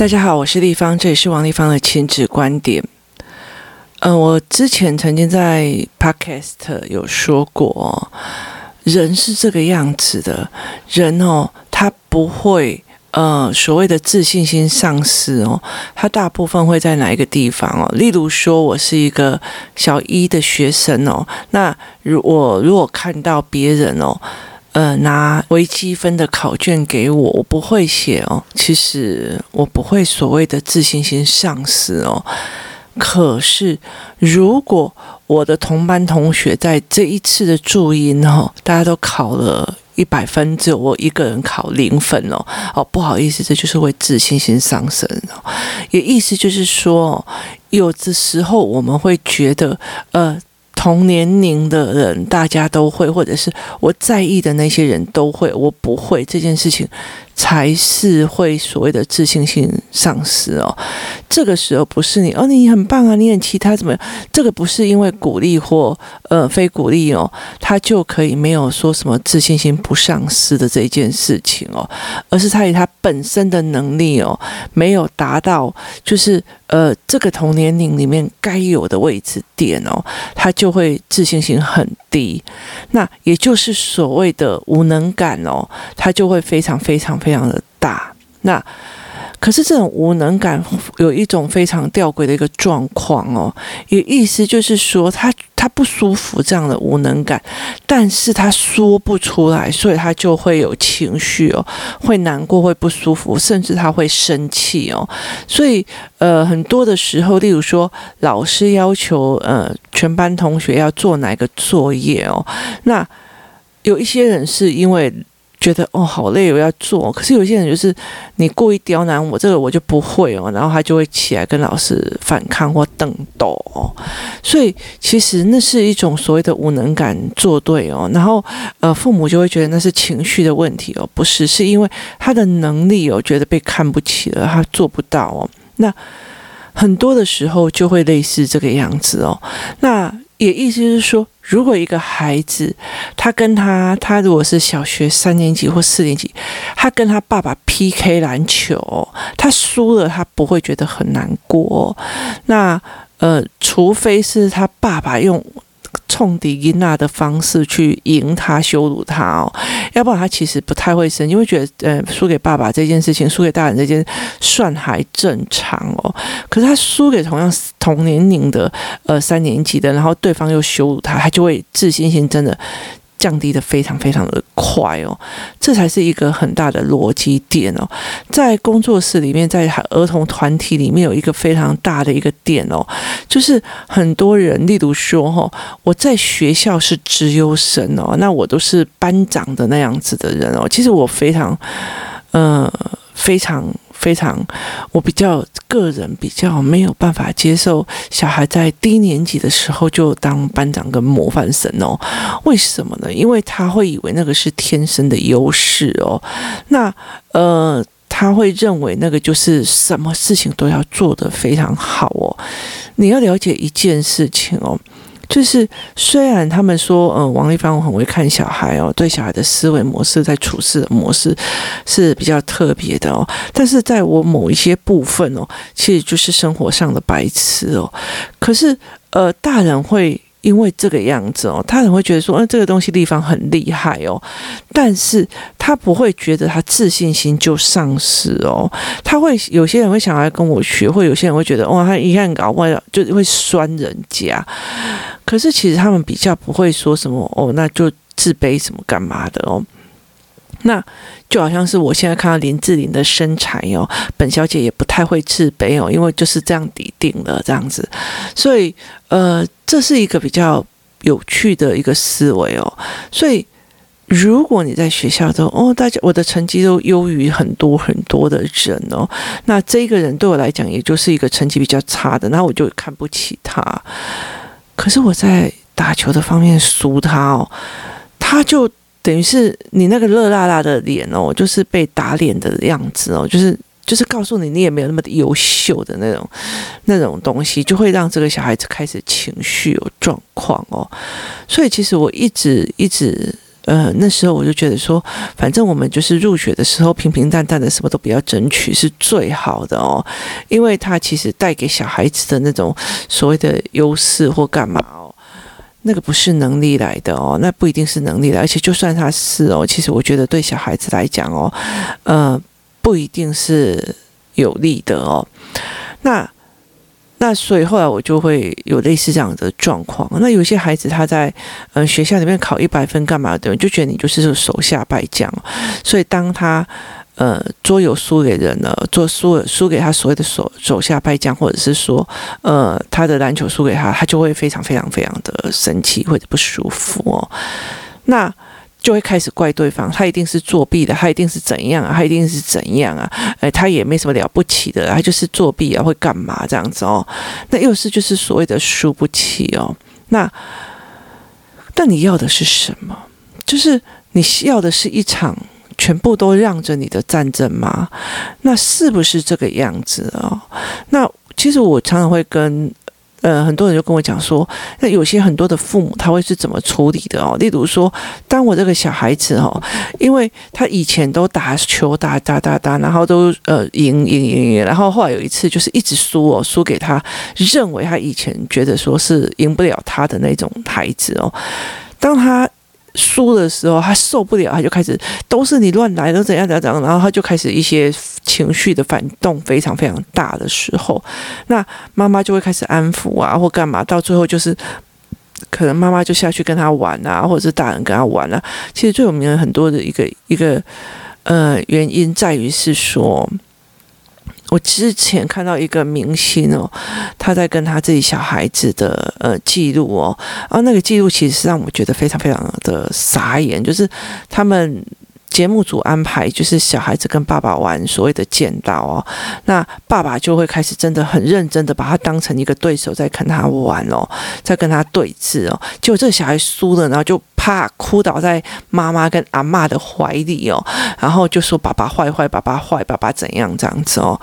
大家好，我是立方，这里是王立方的亲子观点。嗯、我之前曾经在 Podcast 有说过，人是这个样子的，人哦，他不会呃所谓的自信心丧失哦，他大部分会在哪一个地方哦？例如说，我是一个小一的学生哦，那如我如果看到别人哦。呃，拿微积分的考卷给我，我不会写哦。其实我不会所谓的自信心丧失哦。可是，如果我的同班同学在这一次的注音哦，大家都考了一百分，只有我一个人考零分哦。哦，不好意思，这就是会自信心上升哦。也意思就是说，有的时候我们会觉得，呃。同年龄的人，大家都会，或者是我在意的那些人都会，我不会这件事情。才是会所谓的自信心丧失哦。这个时候不是你哦，你很棒啊，你很其他怎么样？这个不是因为鼓励或呃非鼓励哦，他就可以没有说什么自信心不丧失的这一件事情哦，而是他以他本身的能力哦，没有达到就是呃这个同年龄里面该有的位置点哦，他就会自信心很低。那也就是所谓的无能感哦，他就会非常非常非。非常的大，那可是这种无能感有一种非常吊诡的一个状况哦，也意思就是说他他不舒服这样的无能感，但是他说不出来，所以他就会有情绪哦，会难过，会不舒服，甚至他会生气哦，所以呃很多的时候，例如说老师要求呃全班同学要做哪个作业哦，那有一些人是因为。觉得哦好累，我要做。可是有些人就是你故意刁难我，这个我就不会哦，然后他就会起来跟老师反抗或瞪斗哦。所以其实那是一种所谓的无能感作对哦。然后呃，父母就会觉得那是情绪的问题哦，不是，是因为他的能力哦，觉得被看不起了，他做不到哦。那很多的时候就会类似这个样子哦。那也意思是说，如果一个孩子，他跟他，他如果是小学三年级或四年级，他跟他爸爸 PK 篮球，他输了，他不会觉得很难过。那呃，除非是他爸爸用。冲迪伊娜的方式去赢他、羞辱他哦，要不然他其实不太会生，因为觉得呃输给爸爸这件事情，输给大人这件算还正常哦。可是他输给同样同年龄的呃三年级的，然后对方又羞辱他，他就会自信心真的。降低的非常非常的快哦，这才是一个很大的逻辑点哦。在工作室里面，在儿童团体里面有一个非常大的一个点哦，就是很多人，例如说哈，我在学校是资优生哦，那我都是班长的那样子的人哦。其实我非常，呃，非常。非常，我比较个人比较没有办法接受小孩在低年级的时候就当班长跟模范生哦。为什么呢？因为他会以为那个是天生的优势哦。那呃，他会认为那个就是什么事情都要做得非常好哦。你要了解一件事情哦。就是虽然他们说，呃，王丽芳很会看小孩哦，对小孩的思维模式、在处事的模式是比较特别的哦，但是在我某一些部分哦，其实就是生活上的白痴哦。可是，呃，大人会。因为这个样子哦，他很会觉得说，嗯、这个东西地方很厉害哦，但是他不会觉得他自信心就丧失哦，他会有些人会想要跟我学，会有些人会觉得哇，他一看搞坏了，就会酸人家。可是其实他们比较不会说什么哦，那就自卑什么干嘛的哦。那就好像是我现在看到林志玲的身材哦，本小姐也不太会自卑哦，因为就是这样底定了这样子，所以呃，这是一个比较有趣的一个思维哦。所以如果你在学校中哦，大家我的成绩都优于很多很多的人哦，那这个人对我来讲也就是一个成绩比较差的，那我就看不起他。可是我在打球的方面输他哦，他就。等于是你那个热辣辣的脸哦，就是被打脸的样子哦，就是就是告诉你你也没有那么优秀的那种那种东西，就会让这个小孩子开始情绪有状况哦。所以其实我一直一直呃，那时候我就觉得说，反正我们就是入学的时候平平淡淡的，什么都不要争取是最好的哦，因为他其实带给小孩子的那种所谓的优势或干嘛哦，那个不是能力来的哦，那不一定是能力来，而且就算他是哦，其实我觉得对小孩子来讲哦，呃，不一定是有利的哦，那。那所以后来我就会有类似这样的状况。那有些孩子他在呃学校里面考一百分干嘛的，就觉得你就是个手下败将。所以当他呃桌游输给人了，做输输给他所谓的手手下败将，或者是说呃他的篮球输给他，他就会非常非常非常的生气或者不舒服哦。那。就会开始怪对方，他一定是作弊的，他一定是怎样啊，他一定是怎样啊？哎，他也没什么了不起的，他就是作弊啊，会干嘛这样子哦？那又是就是所谓的输不起哦。那那你要的是什么？就是你需要的是一场全部都让着你的战争吗？那是不是这个样子哦？那其实我常常会跟。呃，很多人就跟我讲说，那有些很多的父母他会是怎么处理的哦？例如说，当我这个小孩子哦，因为他以前都打球打打打打，然后都呃赢赢赢赢，然后后来有一次就是一直输哦，输给他认为他以前觉得说是赢不了他的那种孩子哦，当他。输的时候，他受不了，他就开始都是你乱来，都怎样怎样怎样，然后他就开始一些情绪的反动非常非常大的时候，那妈妈就会开始安抚啊，或干嘛，到最后就是可能妈妈就下去跟他玩啊，或者是大人跟他玩啊。其实最有名的很多的一个一个呃原因在于是说。我之前看到一个明星哦，他在跟他自己小孩子的呃记录哦，啊那个记录其实是让我觉得非常非常的傻眼，就是他们节目组安排就是小孩子跟爸爸玩所谓的剑道哦，那爸爸就会开始真的很认真的把他当成一个对手在跟他玩哦，在跟他对峙哦，结果这个小孩输了，然后就。怕哭倒在妈妈跟阿嬷的怀里哦，然后就说爸爸坏坏，爸爸坏，爸爸怎样这样子哦。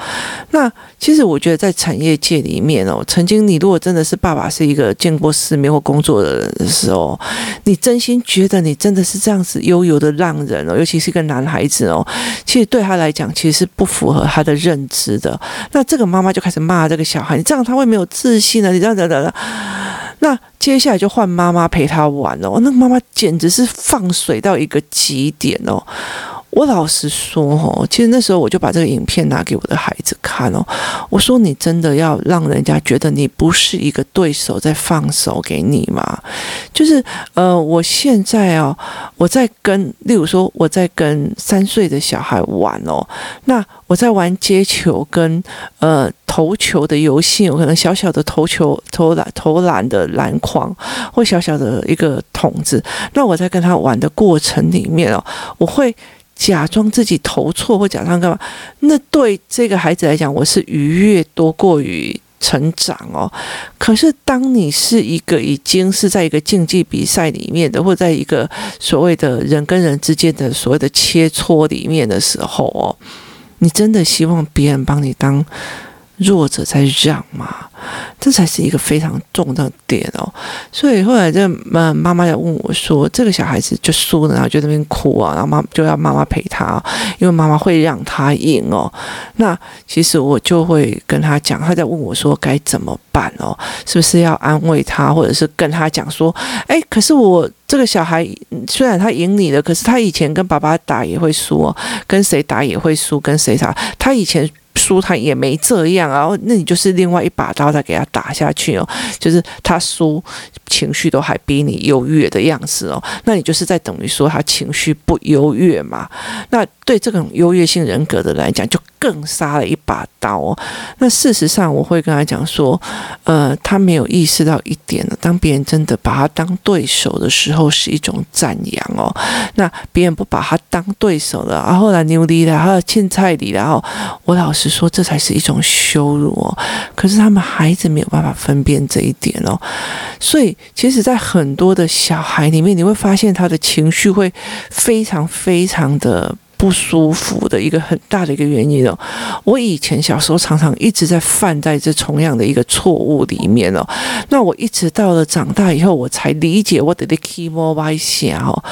那其实我觉得在产业界里面哦，曾经你如果真的是爸爸是一个见过世面或工作的人的时候，你真心觉得你真的是这样子悠游的浪人哦，尤其是一个男孩子哦，其实对他来讲其实是不符合他的认知的。那这个妈妈就开始骂这个小孩，你这样他会没有自信的，你这样等等。那接下来就换妈妈陪他玩哦，那个妈妈简直是放水到一个极点哦。我老实说哦，其实那时候我就把这个影片拿给我的孩子看哦。我说：“你真的要让人家觉得你不是一个对手，在放手给你吗？”就是呃，我现在哦，我在跟，例如说我在跟三岁的小孩玩哦，那我在玩接球跟呃投球的游戏，有可能小小的投球投篮投篮的篮筐或小小的一个桶子，那我在跟他玩的过程里面哦，我会。假装自己投错或假装干嘛？那对这个孩子来讲，我是愉悦多过于成长哦。可是当你是一个已经是在一个竞技比赛里面的，或在一个所谓的人跟人之间的所谓的切磋里面的时候哦，你真的希望别人帮你当弱者在让嘛？这才是一个非常重的点哦，所以后来这妈妈妈要问我说：“这个小孩子就输了，然后就在那边哭啊，然后妈就要妈妈陪他，因为妈妈会让他赢哦。”那其实我就会跟他讲，他在问我说该怎么办哦，是不是要安慰他，或者是跟他讲说：“哎，可是我这个小孩虽然他赢你了，可是他以前跟爸爸打也会输哦，跟谁打也会输，跟谁打他以前。”输他也没这样啊，那你就是另外一把刀再给他打下去哦，就是他输情绪都还比你优越的样子哦，那你就是在等于说他情绪不优越嘛？那对这种优越性人格的来讲，就更杀了一把刀哦。那事实上，我会跟他讲说，呃，他没有意识到一点呢，当别人真的把他当对手的时候，是一种赞扬哦。那别人不把他当对手了，然后来牛逼了，还有欠菜里，然后我老实说，这才是一种羞辱哦。可是他们孩子没有办法分辨这一点哦，所以其实，在很多的小孩里面，你会发现他的情绪会非常非常的。不舒服的一个很大的一个原因哦。我以前小时候常常一直在犯在这同样的一个错误里面哦。那我一直到了长大以后，我才理解我的 key more y 下哦。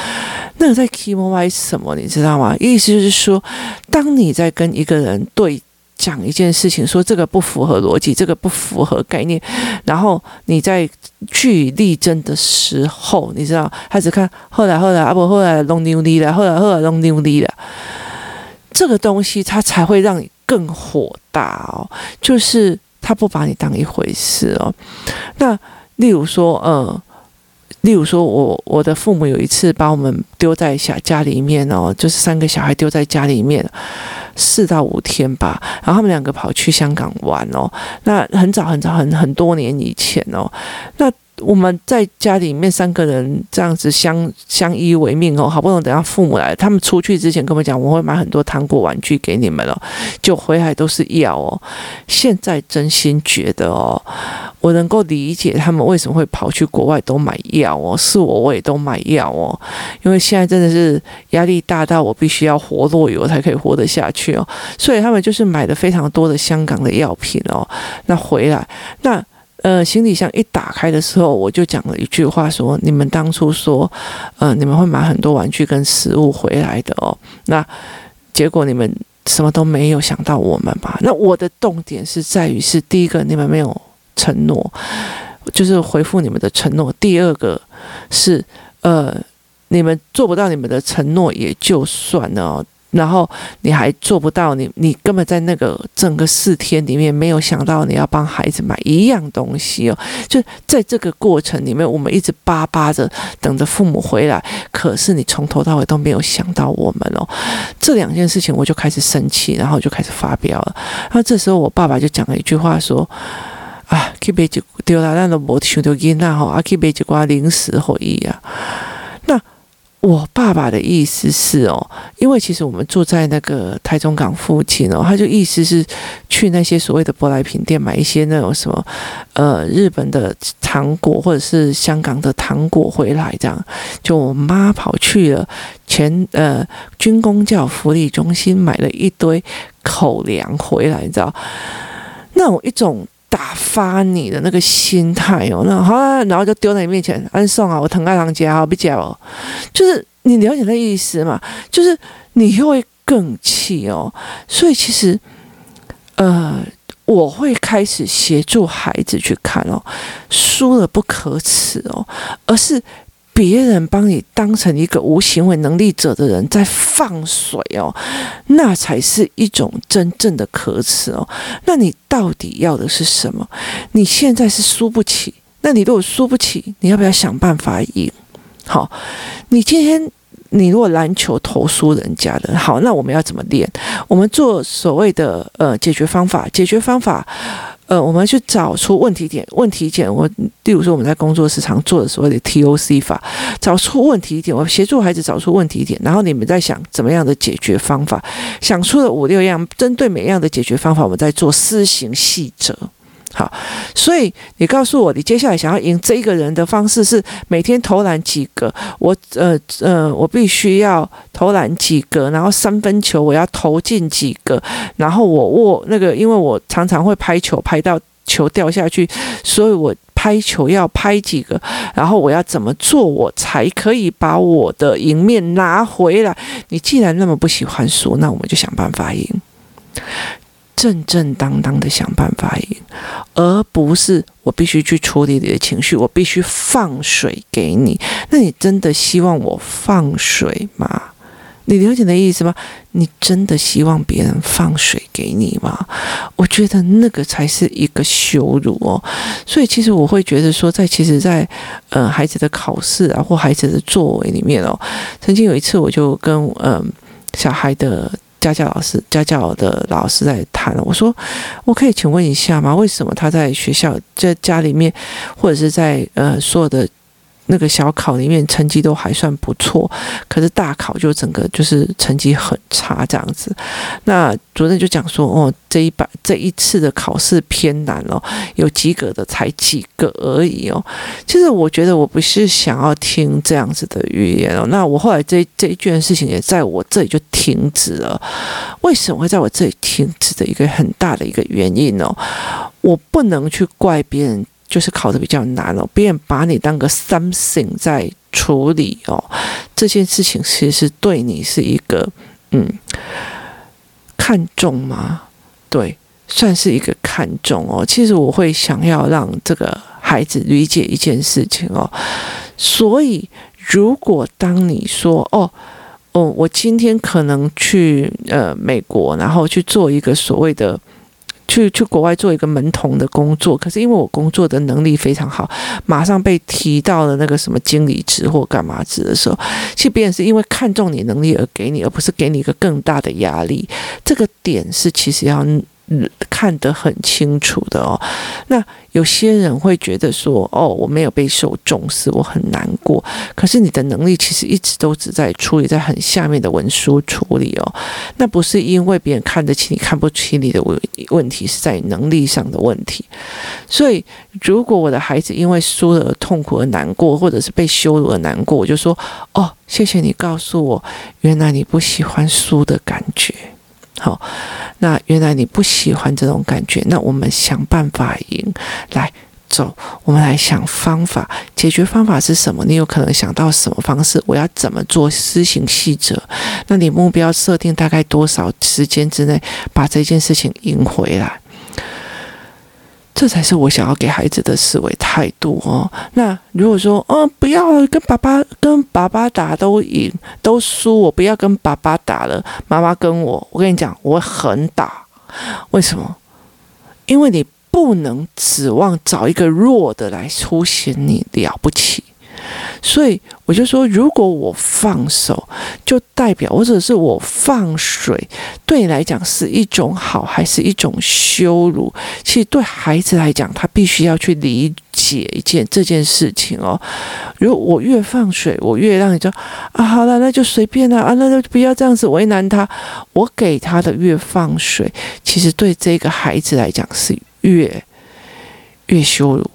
那个在 key more y 什么，你知道吗？意思就是说，当你在跟一个人对。讲一件事情，说这个不符合逻辑，这个不符合概念，然后你在据力争的时候，你知道，他只看后来后来啊不后来弄牛逼了，后来后来弄牛逼了，这个东西他才会让你更火大哦，就是他不把你当一回事哦。那例如说，呃，例如说我我的父母有一次把我们丢在小家里面哦，就是三个小孩丢在家里面。四到五天吧，然后他们两个跑去香港玩哦。那很早很早很很多年以前哦。那我们在家里面三个人这样子相相依为命哦，好不容易等到父母来，他们出去之前跟我们讲，我会买很多糖果玩具给你们了，就回来都是要哦。现在真心觉得哦。我能够理解他们为什么会跑去国外都买药哦，是我我也都买药哦，因为现在真的是压力大到我必须要活络油才可以活得下去哦，所以他们就是买了非常多的香港的药品哦，那回来那呃行李箱一打开的时候，我就讲了一句话说：你们当初说呃你们会买很多玩具跟食物回来的哦，那结果你们什么都没有想到我们吧？那我的重点是在于是第一个你们没有。承诺就是回复你们的承诺。第二个是，呃，你们做不到你们的承诺也就算了，然后你还做不到，你你根本在那个整个四天里面没有想到你要帮孩子买一样东西哦。就在这个过程里面，我们一直巴巴着等着父母回来，可是你从头到尾都没有想到我们哦。这两件事情我就开始生气，然后就开始发飙了。然后这时候我爸爸就讲了一句话说。啊，去买一对啦，咱都无想到囡仔吼，啊去买一寡零食回忆啊。那我爸爸的意思是哦，因为其实我们住在那个台中港附近哦，他就意思是去那些所谓的舶来品店买一些那种什么呃日本的糖果或者是香港的糖果回来这样。就我妈跑去了前呃军公教福利中心买了一堆口粮回来，你知道那种一种。打发你的那个心态哦，那好啊，然后就丢在你面前，安送啊，我疼爱堂家好比较哦，就是你了解那意思嘛？就是你又会更气哦，所以其实呃，我会开始协助孩子去看哦，输了不可耻哦，而是。别人帮你当成一个无行为能力者的人在放水哦，那才是一种真正的可耻哦。那你到底要的是什么？你现在是输不起，那你如果输不起，你要不要想办法赢？好，你今天你如果篮球投输人家的，好，那我们要怎么练？我们做所谓的呃解决方法，解决方法。呃，我们去找出问题点，问题点。我例如说，我们在工作时常做的所谓的 TOC 法，找出问题点，我协助孩子找出问题点，然后你们在想怎么样的解决方法，想出了五六样，针对每样的解决方法，我们在做施行细则。好，所以你告诉我，你接下来想要赢这一个人的方式是每天投篮几个？我呃呃，我必须要投篮几个，然后三分球我要投进几个，然后我握那个，因为我常常会拍球拍到球掉下去，所以我拍球要拍几个，然后我要怎么做，我才可以把我的赢面拿回来？你既然那么不喜欢输，那我们就想办法赢。正正当当的想办法赢，而不是我必须去处理你的情绪，我必须放水给你。那你真的希望我放水吗？你了解的意思吗？你真的希望别人放水给你吗？我觉得那个才是一个羞辱哦。所以其实我会觉得说，在其实在，在呃孩子的考试啊或孩子的作为里面哦，曾经有一次我就跟嗯、小孩的。家教老师，家教的老师在谈。我说：“我可以请问一下吗？为什么他在学校、在家里面，或者是在呃所有的那个小考里面成绩都还算不错，可是大考就整个就是成绩很差这样子。那主任就讲说，哦，这一把这一次的考试偏难哦，有及格的才几个而已哦。其实我觉得我不是想要听这样子的语言哦。那我后来这这一件事情也在我这里就停止了。为什么会在我这里停止的一个很大的一个原因哦？我不能去怪别人。就是考的比较难哦，别人把你当个 something 在处理哦，这件事情其实对你是一个嗯看重吗？对，算是一个看重哦。其实我会想要让这个孩子理解一件事情哦，所以如果当你说哦哦，我今天可能去呃美国，然后去做一个所谓的。去去国外做一个门童的工作，可是因为我工作的能力非常好，马上被提到了那个什么经理职或干嘛职的时候，其实别人是因为看中你能力而给你，而不是给你一个更大的压力。这个点是其实要。看得很清楚的哦，那有些人会觉得说，哦，我没有被受重视，我很难过。可是你的能力其实一直都只在处理在很下面的文书处理哦，那不是因为别人看得起你，看不起你的问问题，是在能力上的问题。所以，如果我的孩子因为输了而痛苦而难过，或者是被羞辱而难过，我就说，哦，谢谢你告诉我，原来你不喜欢输的感觉。好，那原来你不喜欢这种感觉，那我们想办法赢，来走，我们来想方法，解决方法是什么？你有可能想到什么方式？我要怎么做？施行细则？那你目标设定大概多少时间之内把这件事情赢回来？这才是我想要给孩子的思维态度哦。那如果说，嗯，不要跟爸爸跟爸爸打都赢都输，我不要跟爸爸打了，妈妈跟我，我跟你讲，我很打。为什么？因为你不能指望找一个弱的来凸显你了不起。所以我就说，如果我放手，就代表或者是我放水，对你来讲是一种好，还是一种羞辱？其实对孩子来讲，他必须要去理解一件这件事情哦。如果我越放水，我越让你知道啊，好了，那就随便了啊，那就不要这样子为难他。我给他的越放水，其实对这个孩子来讲是越越羞辱。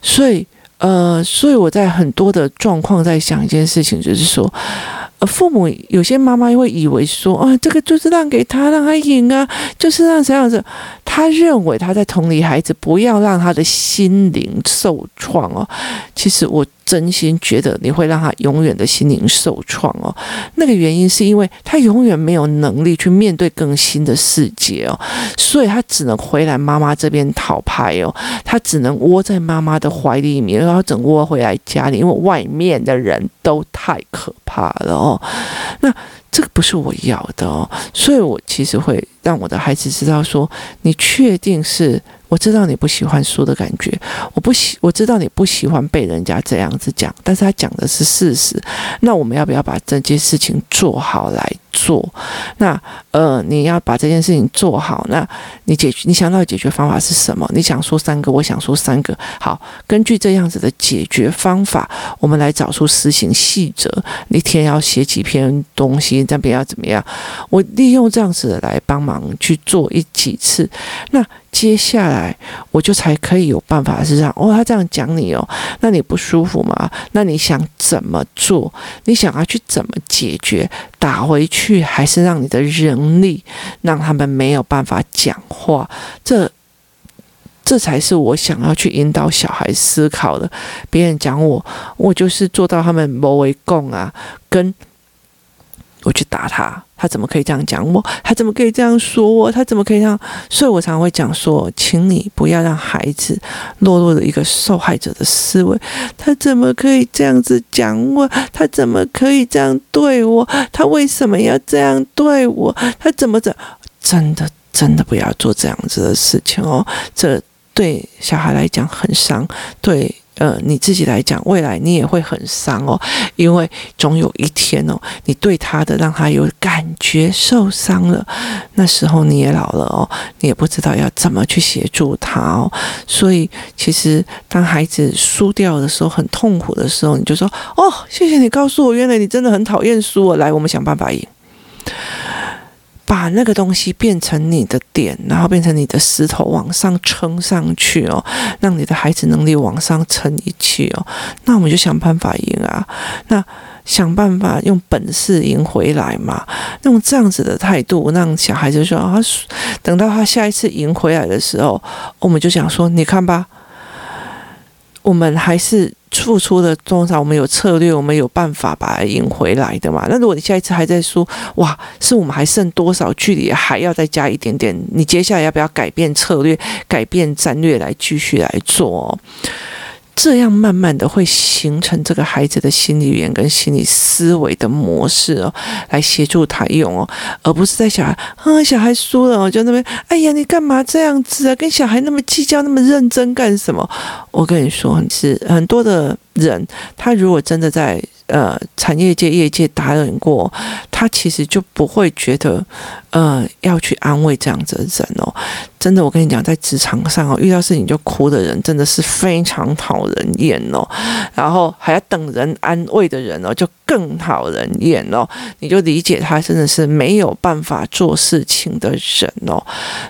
所以。呃，所以我在很多的状况在想一件事情，就是说，父母有些妈妈会以为说，啊，这个就是让给他，让他赢啊，就是让这样子。他认为他在同理孩子，不要让他的心灵受创哦。其实我真心觉得你会让他永远的心灵受创哦。那个原因是因为他永远没有能力去面对更新的世界哦，所以他只能回来妈妈这边讨拍哦。他只能窝在妈妈的怀里面，然后整窝回来家里，因为外面的人都太可怕了哦。那。这个不是我要的哦，所以我其实会让我的孩子知道说，你确定是。我知道你不喜欢输的感觉，我不喜，我知道你不喜欢被人家这样子讲，但是他讲的是事实。那我们要不要把这件事情做好来做？那呃，你要把这件事情做好，那你解决，你想到的解决方法是什么？你想说三个，我想说三个。好，根据这样子的解决方法，我们来找出实行细则。一天要写几篇东西，这边要怎么样？我利用这样子来帮忙去做一几次。那。接下来我就才可以有办法是这样哦，他这样讲你哦，那你不舒服吗？那你想怎么做？你想要去怎么解决？打回去去还是让你的人力让他们没有办法讲话？这这才是我想要去引导小孩思考的。别人讲我，我就是做到他们谋为共啊，跟。我去打他，他怎么可以这样讲我？他怎么可以这样说我？他怎么可以这样？所以我常常会讲说，请你不要让孩子落入了一个受害者的思维。他怎么可以这样子讲我？他怎么可以这样对我？他为什么要这样对我？他怎么着？真的，真的不要做这样子的事情哦。这对小孩来讲很伤，对。呃，你自己来讲，未来你也会很伤哦，因为总有一天哦，你对他的让他有感觉受伤了，那时候你也老了哦，你也不知道要怎么去协助他哦。所以，其实当孩子输掉的时候，很痛苦的时候，你就说：“哦，谢谢你告诉我，原来你真的很讨厌输哦。”来，我们想办法赢。把那个东西变成你的点，然后变成你的石头往上撑上去哦，让你的孩子能力往上撑一气哦。那我们就想办法赢啊，那想办法用本事赢回来嘛。用这样子的态度，让小孩子说啊，等到他下一次赢回来的时候，我们就想说，你看吧，我们还是。付出的多少，我们有策略，我们有办法把它赢回来的嘛。那如果你下一次还在输，哇，是我们还剩多少距离，还要再加一点点？你接下来要不要改变策略，改变战略来继续来做？这样慢慢的会形成这个孩子的心理语言跟心理思维的模式哦，来协助他用哦，而不是在小孩啊，小孩输了，我就那边，哎呀，你干嘛这样子啊？跟小孩那么计较，那么认真干什么？我跟你说，是很多的人，他如果真的在。呃，产业界、业界打人过，他其实就不会觉得，呃，要去安慰这样子的人哦。真的，我跟你讲，在职场上哦，遇到事情就哭的人，真的是非常讨人厌哦。然后还要等人安慰的人哦，就更讨人厌哦。你就理解他真的是没有办法做事情的人哦。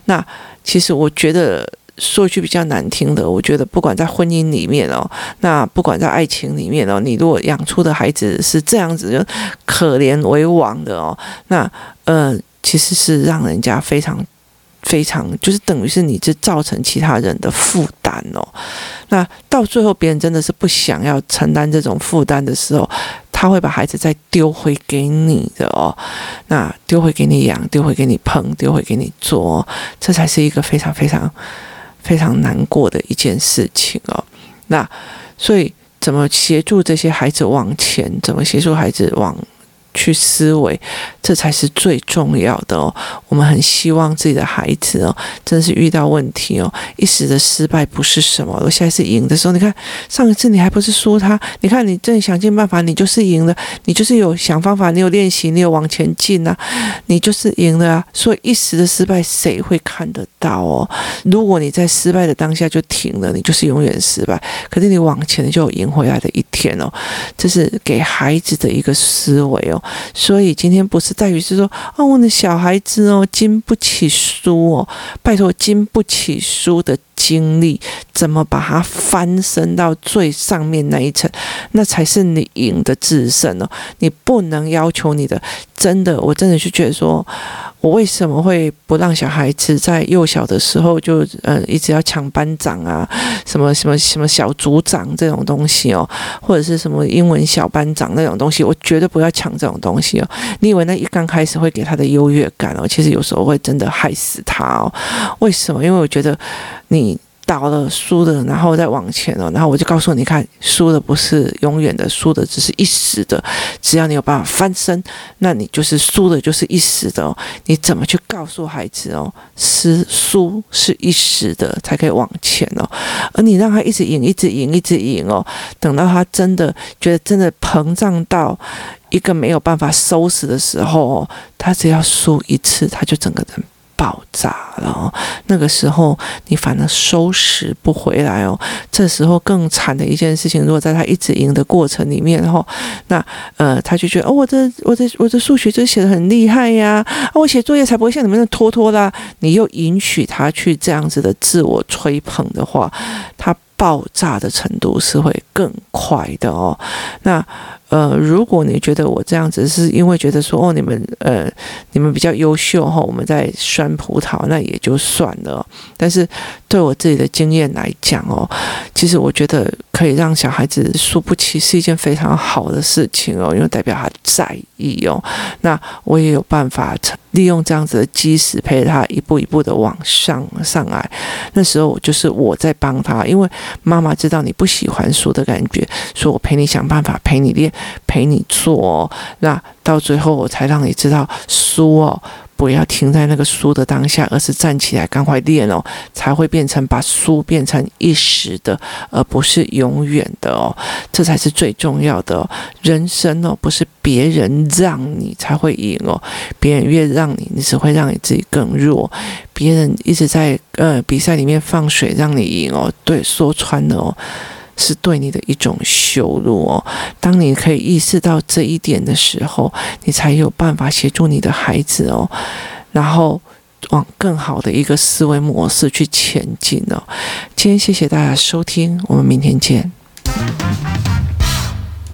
那其实我觉得。说句比较难听的，我觉得不管在婚姻里面哦，那不管在爱情里面哦，你如果养出的孩子是这样子，就可怜为王的哦，那呃，其实是让人家非常非常，就是等于是你是造成其他人的负担哦。那到最后，别人真的是不想要承担这种负担的时候，他会把孩子再丢回给你的哦，那丢回给你养，丢回给你碰，丢回给你做，这才是一个非常非常。非常难过的一件事情哦，那所以怎么协助这些孩子往前？怎么协助孩子往？去思维，这才是最重要的哦。我们很希望自己的孩子哦，真是遇到问题哦，一时的失败不是什么。我现在是赢的时候，你看上一次你还不是输他？你看你正想尽办法，你就是赢了。你就是有想方法，你有练习，你有往前进啊，你就是赢了啊。所以一时的失败谁会看得到哦？如果你在失败的当下就停了，你就是永远失败。可是你往前就有赢回来的一天哦。这是给孩子的一个思维哦。所以今天不是在于是说，哦，我的小孩子哦，经不起输哦，拜托，经不起输的经历，怎么把它翻身到最上面那一层，那才是你赢的制胜哦。你不能要求你的，真的，我真的是觉得说。我为什么会不让小孩子在幼小的时候就呃一直要抢班长啊，什么什么什么小组长这种东西哦，或者是什么英文小班长那种东西，我绝对不要抢这种东西哦。你以为那一刚开始会给他的优越感哦，其实有时候会真的害死他哦。为什么？因为我觉得你。倒了，输的，然后再往前了，然后我就告诉你看，输的不是永远的，输的只是一时的。只要你有办法翻身，那你就是输的，就是一时的哦。你怎么去告诉孩子哦？是输是一时的，才可以往前哦。而你让他一直赢，一直赢，一直赢哦，等到他真的觉得真的膨胀到一个没有办法收拾的时候哦，他只要输一次，他就整个人。爆炸了哦，那个时候你反而收拾不回来哦。这时候更惨的一件事情，如果在他一直赢的过程里面，然后那呃，他就觉得哦，我的我的我的数学就写的很厉害呀，啊，我写作业才不会像你们那拖拖啦。你又允许他去这样子的自我吹捧的话，他爆炸的程度是会更快的哦。那。呃，如果你觉得我这样子是因为觉得说哦，你们呃，你们比较优秀哈，我们在酸葡萄，那也就算了。但是对我自己的经验来讲哦，其实我觉得可以让小孩子输不起是一件非常好的事情哦，因为代表他在意哦。那我也有办法利用这样子的基石陪着他一步一步的往上上来。那时候就是我在帮他，因为妈妈知道你不喜欢输的感觉，所以我陪你想办法，陪你练。陪你做，那到最后我才让你知道输哦，不要停在那个输的当下，而是站起来赶快练哦，才会变成把输变成一时的，而不是永远的哦。这才是最重要的哦。人生哦，不是别人让你才会赢哦，别人越让你，你只会让你自己更弱。别人一直在呃比赛里面放水让你赢哦，对，说穿了哦。是对你的一种羞辱哦。当你可以意识到这一点的时候，你才有办法协助你的孩子哦，然后往更好的一个思维模式去前进哦。今天谢谢大家收听，我们明天见。